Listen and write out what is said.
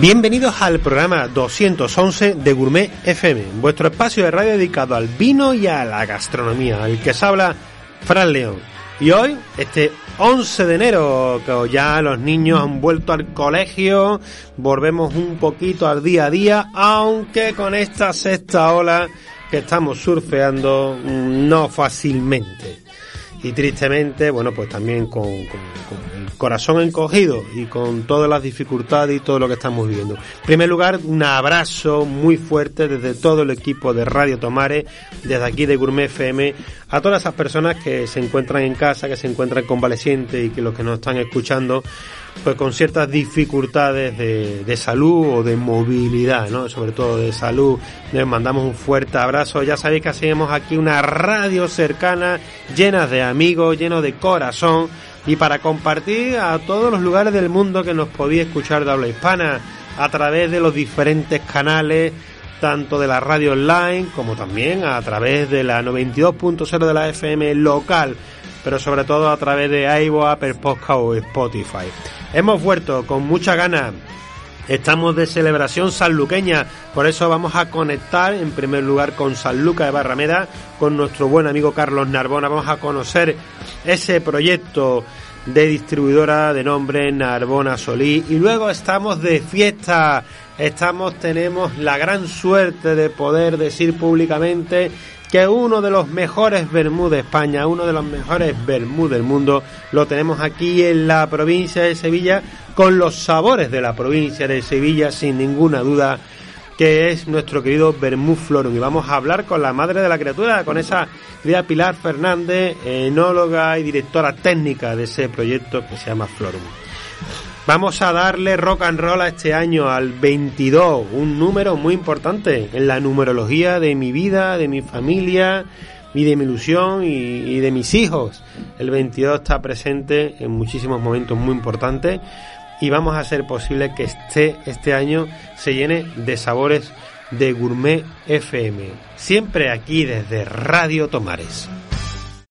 Bienvenidos al programa 211 de Gourmet FM, vuestro espacio de radio dedicado al vino y a la gastronomía, el que se habla Fran León. Y hoy, este 11 de enero, que ya los niños han vuelto al colegio, volvemos un poquito al día a día, aunque con esta sexta ola que estamos surfeando no fácilmente. Y tristemente, bueno, pues también con, con corazón encogido y con todas las dificultades y todo lo que estamos viviendo. En primer lugar, un abrazo muy fuerte desde todo el equipo de Radio Tomare, desde aquí de Gourmet FM, a todas esas personas que se encuentran en casa, que se encuentran convalecientes y que los que nos están escuchando, pues con ciertas dificultades de, de salud o de movilidad, ¿no? Sobre todo de salud. Les mandamos un fuerte abrazo. Ya sabéis que hacemos aquí una radio cercana, llena de amigos, lleno de corazón y para compartir a todos los lugares del mundo que nos podía escuchar de habla hispana a través de los diferentes canales tanto de la radio online como también a través de la 92.0 de la FM local, pero sobre todo a través de iVoox, Apple Podcast o Spotify. Hemos vuelto con mucha ganas Estamos de celebración sanluqueña, por eso vamos a conectar en primer lugar con San Luca de Barrameda, con nuestro buen amigo Carlos Narbona. Vamos a conocer ese proyecto de distribuidora de nombre Narbona Solí. Y luego estamos de fiesta. Estamos, tenemos la gran suerte de poder decir públicamente que uno de los mejores vermú de España, uno de los mejores vermú del mundo, lo tenemos aquí en la provincia de Sevilla, con los sabores de la provincia de Sevilla, sin ninguna duda, que es nuestro querido Vermú Florum. Y vamos a hablar con la madre de la criatura, con esa querida Pilar Fernández, enóloga y directora técnica de ese proyecto que se llama Florum. Vamos a darle rock and roll a este año, al 22, un número muy importante en la numerología de mi vida, de mi familia de mi ilusión y, de mis hijos. El 22 está presente en muchísimos momentos muy importantes y vamos a hacer posible que este, este año se llene de sabores de Gourmet FM. Siempre aquí desde Radio Tomares.